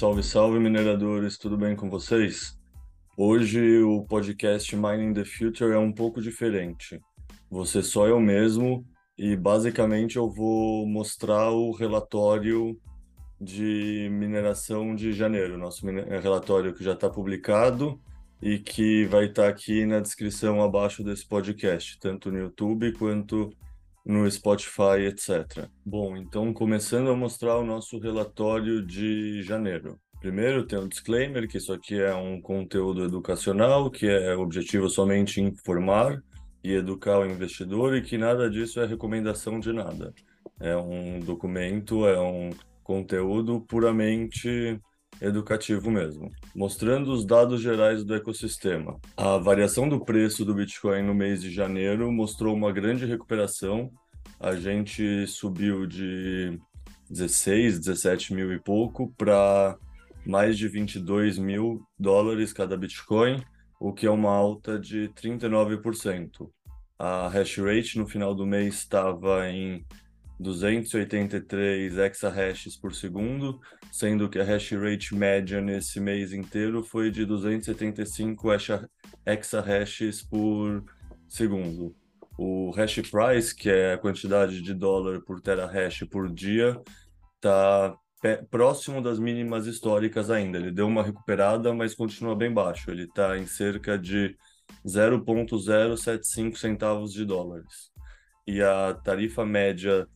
Salve, salve, mineradores, tudo bem com vocês? Hoje o podcast Mining the Future é um pouco diferente. Você só eu mesmo e basicamente eu vou mostrar o relatório de mineração de janeiro, nosso relatório que já está publicado e que vai estar tá aqui na descrição abaixo desse podcast, tanto no YouTube quanto no Spotify, etc. Bom, então começando a mostrar o nosso relatório de janeiro. Primeiro tem um disclaimer que isso aqui é um conteúdo educacional, que é objetivo somente informar e educar o investidor e que nada disso é recomendação de nada. É um documento, é um conteúdo puramente educativo mesmo, mostrando os dados gerais do ecossistema. A variação do preço do Bitcoin no mês de janeiro mostrou uma grande recuperação. A gente subiu de 16, 17 mil e pouco para mais de 22 mil dólares cada Bitcoin, o que é uma alta de 39%. A hash rate no final do mês estava em 283 exahashes por segundo, sendo que a hash rate média nesse mês inteiro foi de 275 exahashes por segundo. O hash price, que é a quantidade de dólar por terahash por dia, está próximo das mínimas históricas ainda. Ele deu uma recuperada, mas continua bem baixo. Ele está em cerca de 0,075 centavos de dólares. E a tarifa média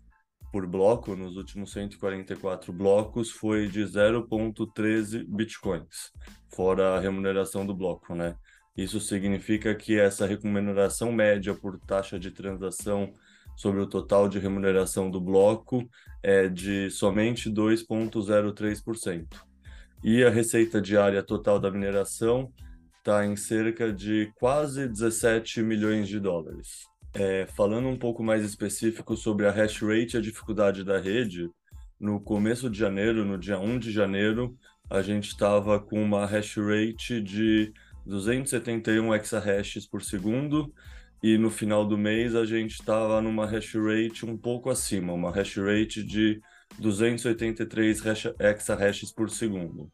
por bloco nos últimos 144 blocos foi de 0,13 bitcoins, fora a remuneração do bloco, né? Isso significa que essa remuneração média por taxa de transação sobre o total de remuneração do bloco é de somente 2,03%. E a receita diária total da mineração está em cerca de quase 17 milhões de dólares. É, falando um pouco mais específico sobre a hash rate e a dificuldade da rede, no começo de janeiro, no dia 1 de janeiro, a gente estava com uma hash rate de 271 exahashes por segundo e no final do mês a gente estava numa hash rate um pouco acima, uma hash rate de 283 exahashes por segundo,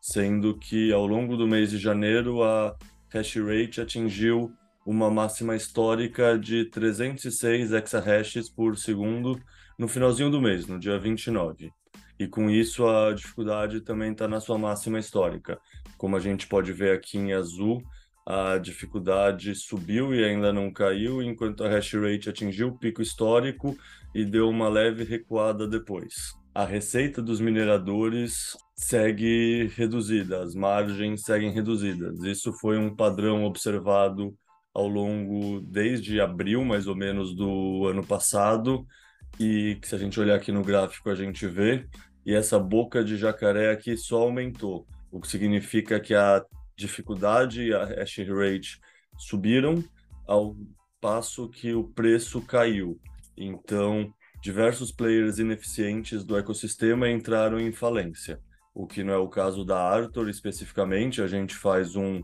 sendo que ao longo do mês de janeiro a hash rate atingiu uma máxima histórica de 306 exahashes por segundo no finalzinho do mês, no dia 29. E com isso a dificuldade também está na sua máxima histórica. Como a gente pode ver aqui em azul, a dificuldade subiu e ainda não caiu, enquanto a hash rate atingiu o pico histórico e deu uma leve recuada depois. A receita dos mineradores segue reduzida, as margens seguem reduzidas. Isso foi um padrão observado ao longo desde abril, mais ou menos, do ano passado, e se a gente olhar aqui no gráfico, a gente vê, e essa boca de jacaré aqui só aumentou, o que significa que a dificuldade e a hash rate subiram, ao passo que o preço caiu. Então, diversos players ineficientes do ecossistema entraram em falência, o que não é o caso da Arthur especificamente, a gente faz um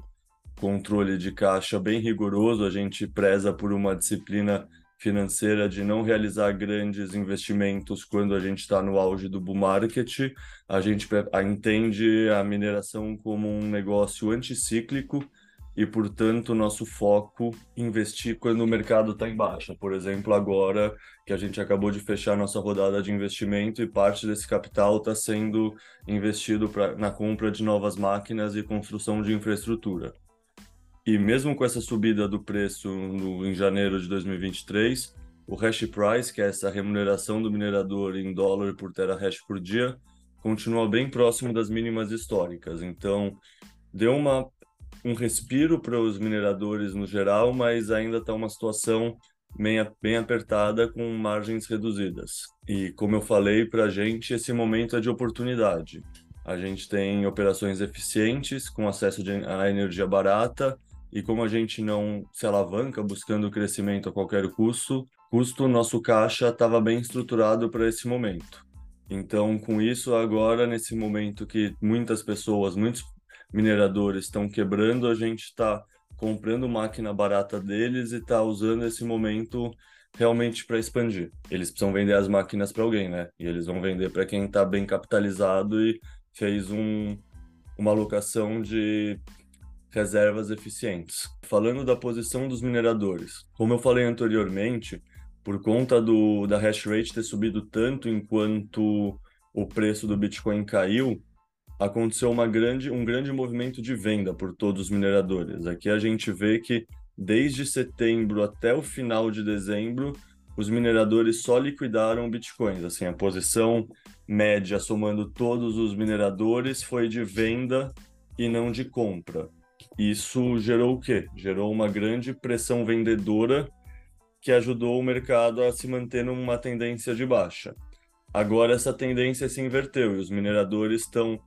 controle de caixa bem rigoroso, a gente preza por uma disciplina financeira de não realizar grandes investimentos quando a gente está no auge do bull market. A gente entende a mineração como um negócio anticíclico e, portanto, nosso foco investir quando o mercado está em baixa. Por exemplo, agora que a gente acabou de fechar nossa rodada de investimento e parte desse capital está sendo investido pra, na compra de novas máquinas e construção de infraestrutura. E mesmo com essa subida do preço no, em janeiro de 2023, o hash price, que é essa remuneração do minerador em dólar por terahash por dia, continua bem próximo das mínimas históricas. Então, deu uma, um respiro para os mineradores no geral, mas ainda está uma situação bem, bem apertada com margens reduzidas. E como eu falei, para a gente esse momento é de oportunidade. A gente tem operações eficientes com acesso à energia barata e como a gente não se alavanca buscando crescimento a qualquer custo, custo nosso caixa estava bem estruturado para esse momento. Então, com isso, agora, nesse momento que muitas pessoas, muitos mineradores estão quebrando, a gente está comprando máquina barata deles e está usando esse momento realmente para expandir. Eles precisam vender as máquinas para alguém, né? E eles vão vender para quem está bem capitalizado e fez um, uma alocação de reservas eficientes. Falando da posição dos mineradores, como eu falei anteriormente, por conta do, da hash rate ter subido tanto enquanto o preço do Bitcoin caiu, aconteceu uma grande, um grande movimento de venda por todos os mineradores. Aqui a gente vê que desde setembro até o final de dezembro, os mineradores só liquidaram bitcoins. Assim, a posição média, somando todos os mineradores, foi de venda e não de compra. Isso gerou o quê? Gerou uma grande pressão vendedora que ajudou o mercado a se manter numa tendência de baixa. Agora essa tendência se inverteu e os mineradores estão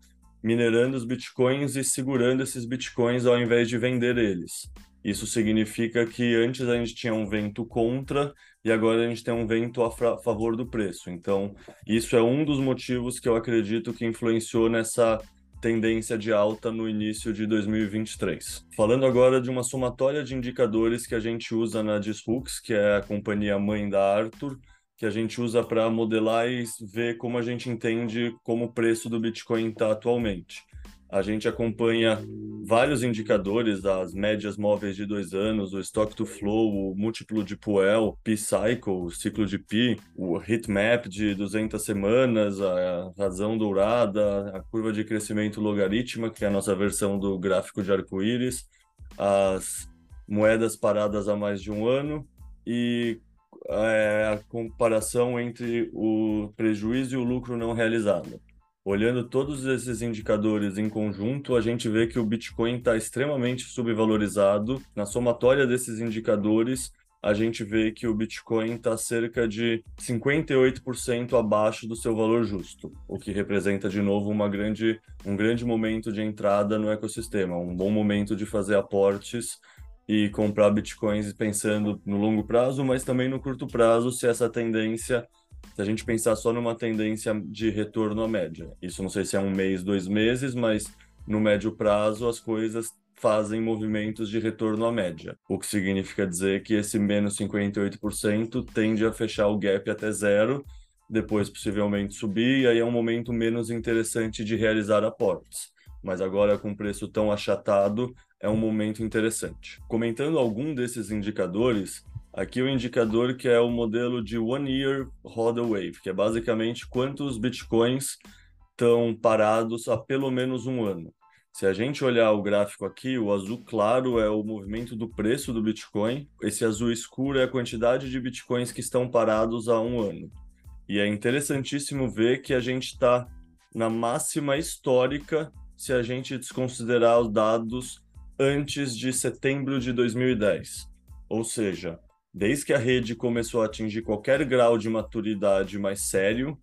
minerando os bitcoins e segurando esses bitcoins ao invés de vender eles. Isso significa que antes a gente tinha um vento contra e agora a gente tem um vento a favor do preço. Então, isso é um dos motivos que eu acredito que influenciou nessa tendência de alta no início de 2023. Falando agora de uma somatória de indicadores que a gente usa na Dishooks, que é a companhia mãe da Arthur, que a gente usa para modelar e ver como a gente entende como o preço do Bitcoin está atualmente. A gente acompanha vários indicadores, as médias móveis de dois anos, o stock to flow, o múltiplo de Puel, P-cycle, o ciclo de Pi, o heatmap de 200 semanas, a razão dourada, a curva de crescimento logarítmica, que é a nossa versão do gráfico de arco-íris, as moedas paradas há mais de um ano e é, a comparação entre o prejuízo e o lucro não realizado. Olhando todos esses indicadores em conjunto, a gente vê que o Bitcoin está extremamente subvalorizado. Na somatória desses indicadores, a gente vê que o Bitcoin está cerca de 58% abaixo do seu valor justo, o que representa de novo uma grande, um grande momento de entrada no ecossistema, um bom momento de fazer aportes e comprar bitcoins pensando no longo prazo, mas também no curto prazo, se essa tendência, se a gente pensar só numa tendência de retorno à média. Isso não sei se é um mês, dois meses, mas no médio prazo as coisas fazem movimentos de retorno à média, o que significa dizer que esse menos 58% tende a fechar o gap até zero, depois possivelmente subir, e aí é um momento menos interessante de realizar aportes. Mas agora com o preço tão achatado, é um momento interessante. Comentando algum desses indicadores, aqui o indicador que é o modelo de One Year Hodl Wave, que é basicamente quantos bitcoins estão parados há pelo menos um ano. Se a gente olhar o gráfico aqui, o azul claro é o movimento do preço do Bitcoin, esse azul escuro é a quantidade de Bitcoins que estão parados há um ano. E é interessantíssimo ver que a gente está na máxima histórica se a gente desconsiderar os dados antes de setembro de 2010. Ou seja, desde que a rede começou a atingir qualquer grau de maturidade mais sério,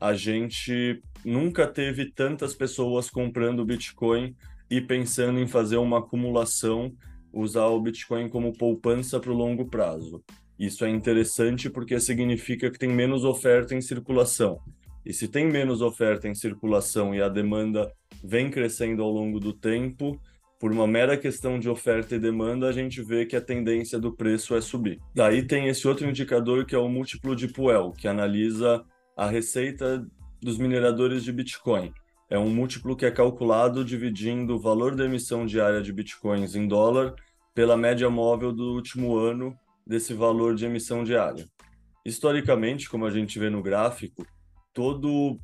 a gente nunca teve tantas pessoas comprando Bitcoin e pensando em fazer uma acumulação, usar o Bitcoin como poupança para o longo prazo. Isso é interessante porque significa que tem menos oferta em circulação. E se tem menos oferta em circulação e a demanda vem crescendo ao longo do tempo, por uma mera questão de oferta e demanda, a gente vê que a tendência do preço é subir. Daí tem esse outro indicador que é o múltiplo de Puel, que analisa a receita dos mineradores de Bitcoin. É um múltiplo que é calculado dividindo o valor da emissão diária de Bitcoins em dólar pela média móvel do último ano desse valor de emissão diária. Historicamente, como a gente vê no gráfico, todo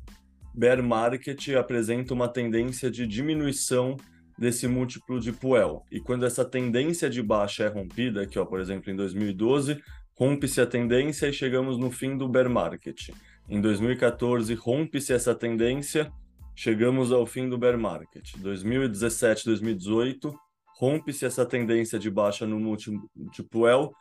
bear market apresenta uma tendência de diminuição desse múltiplo de Puel. E quando essa tendência de baixa é rompida, aqui ó, por exemplo, em 2012, rompe-se a tendência e chegamos no fim do bear market. Em 2014, rompe-se essa tendência, chegamos ao fim do bear market. 2017, 2018, rompe-se essa tendência de baixa no múltiplo de Puel,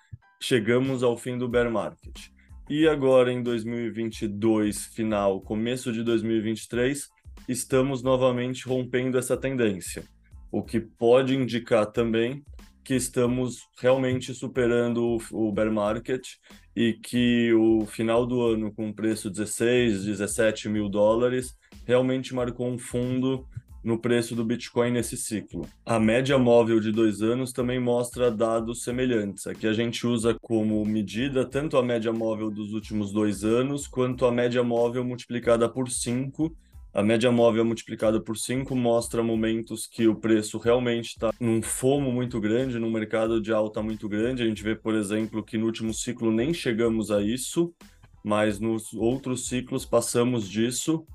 chegamos ao fim do bear market. E agora em 2022, final, começo de 2023, estamos novamente rompendo essa tendência o que pode indicar também que estamos realmente superando o, bear market e que o final do ano com preço 16, 17 mil dólares realmente marcou um fundo no preço do Bitcoin nesse ciclo. A média móvel de dois anos também mostra dados semelhantes. Aqui a gente usa como medida tanto a média móvel dos últimos dois anos quanto a média móvel multiplicada por cinco A média móvel multiplicada por 5 mostra momentos que o preço realmente está num fomo muito grande, num mercado de alta muito grande. A gente vê, por exemplo, que no último ciclo nem chegamos a isso, mas nos outros ciclos passamos disso.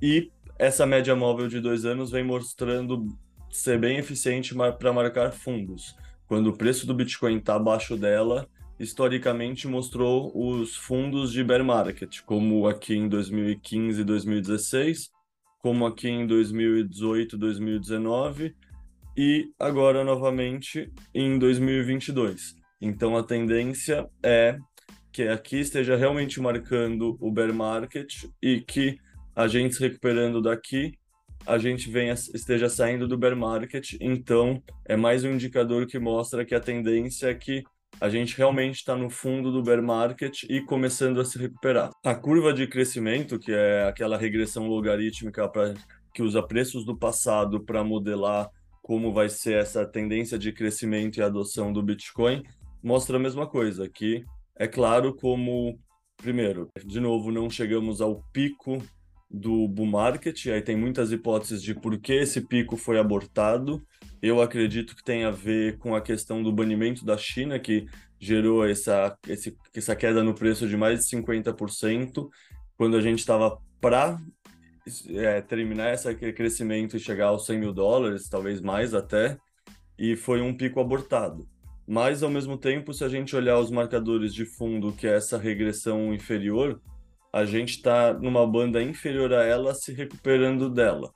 E essa média móvel de dois anos vem mostrando ser bem eficiente para marcar fundos. Quando o preço do Bitcoin está abaixo dela, historicamente mostrou os fundos de bear market, como aqui em 2015 e 2016, como aqui em 2018, 2019 e agora novamente em 2022. Então a tendência é que aqui esteja realmente marcando o bear market e que a gente se recuperando daqui, a gente venha, esteja saindo do bear market. Então é mais um indicador que mostra que a tendência é que a gente realmente está no fundo do bear market e começando a se recuperar. A curva de crescimento, que é aquela regressão logarítmica pra, que usa preços do passado para modelar como vai ser essa tendência de crescimento e adoção do Bitcoin, mostra a mesma coisa, que é claro como, primeiro, de novo, não chegamos ao pico do bull market, aí tem muitas hipóteses de por que esse pico foi abortado. Eu acredito que tem a ver com a questão do banimento da China, que gerou essa, esse, essa queda no preço de mais de 50%, quando a gente estava para é, terminar esse crescimento e chegar aos 100 mil dólares, talvez mais até, e foi um pico abortado. Mas, ao mesmo tempo, se a gente olhar os marcadores de fundo, que é essa regressão inferior, a gente está numa banda inferior a ela se recuperando dela.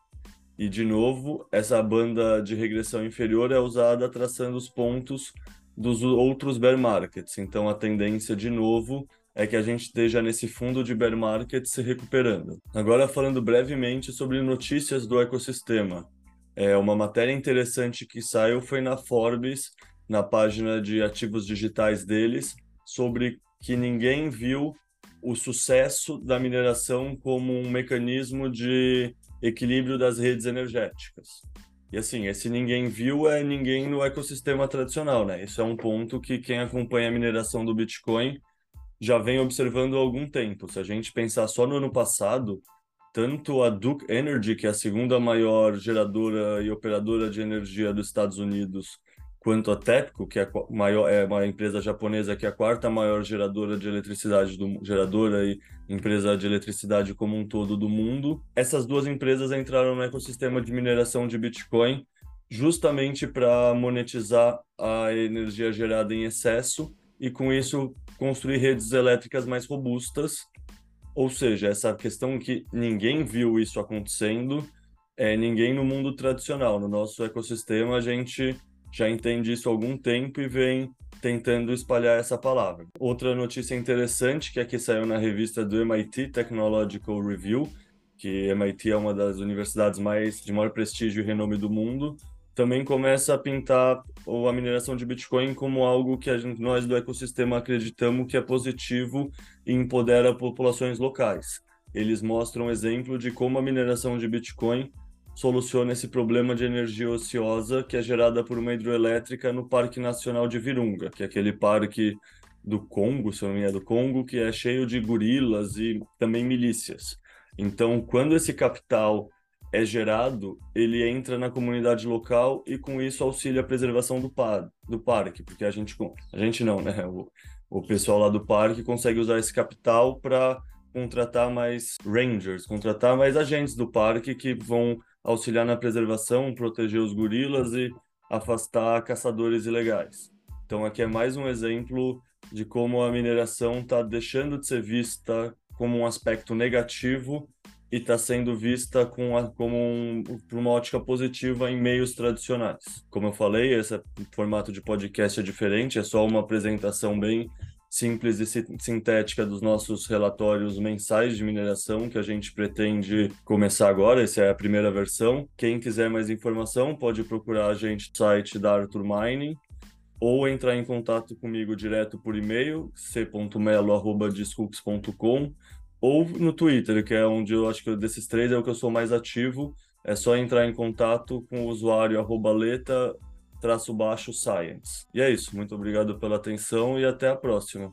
E, de novo, essa banda de regressão inferior é usada traçando os pontos dos outros bear markets. Então, a tendência, de novo, é que a gente esteja nesse fundo de bear market se recuperando. Agora, falando brevemente sobre notícias do ecossistema. É, uma matéria interessante que saiu foi na Forbes, na página de ativos digitais deles, sobre que ninguém viu o sucesso da mineração como um mecanismo de equilíbrio das redes energéticas. E assim, esse ninguém viu é ninguém no ecossistema tradicional, né? Isso é um ponto que quem acompanha a mineração do Bitcoin já vem observando há algum tempo. Se a gente pensar só no ano passado, tanto a Duke Energy, que é a segunda maior geradora e operadora de energia dos Estados Unidos, quanto a TEPCO, que é, maior, é uma empresa japonesa que é a quarta maior geradora de eletricidade do geradora e empresa de eletricidade como um todo do mundo. Essas duas empresas entraram no ecossistema de mineração de Bitcoin justamente para monetizar a energia gerada em excesso e com isso construir redes elétricas mais robustas. Ou seja, essa questão que ninguém viu isso acontecendo, é ninguém no mundo tradicional. No nosso ecossistema a gente já entende isso há algum tempo e vem tentando espalhar essa palavra. Outra notícia interessante que aqui saiu na revista do MIT Technological Review, que MIT é uma das universidades mais de maior prestígio e renome do mundo, também começa a pintar a mineração de Bitcoin como algo que gente, nós do ecossistema acreditamos que é positivo e empodera populações locais. Eles mostram um exemplo de como a mineração de Bitcoin soluciona esse problema de energia ociosa que é gerada por uma hidroelétrica no Parque Nacional de Virunga, que é aquele parque do Congo, se não me engano, do Congo, que é cheio de gorilas e também milícias. Então, quando esse capital é gerado, ele entra na comunidade local e com isso auxilia a preservação do, par, do parque, porque a gente, a gente não, né? O, o pessoal lá do parque consegue usar esse capital para contratar mais rangers, contratar mais agentes do parque que vão auxiliar na preservação, proteger os gorilas e afastar caçadores ilegais. Então aqui é mais um exemplo de como a mineração está deixando de ser vista como um aspecto negativo e está sendo vista com a, como um, uma ótica positiva em meios tradicionais. Como eu falei, esse formato de podcast é diferente, é só uma apresentação bem simples e sintética dos nossos relatórios mensais de mineração que a gente pretende começar agora. Essa é a primeira versão. Quem quiser mais informação pode procurar a gente no site da Arthur Mining ou entrar em contato comigo direto por e-mail c.melo@discooks.com ou no Twitter, que é onde eu acho que desses três é o que eu sou mais ativo. É só entrar em contato com o usuário arroba leta traço baixo science. E é isso, muito obrigado pela atenção e até a próxima.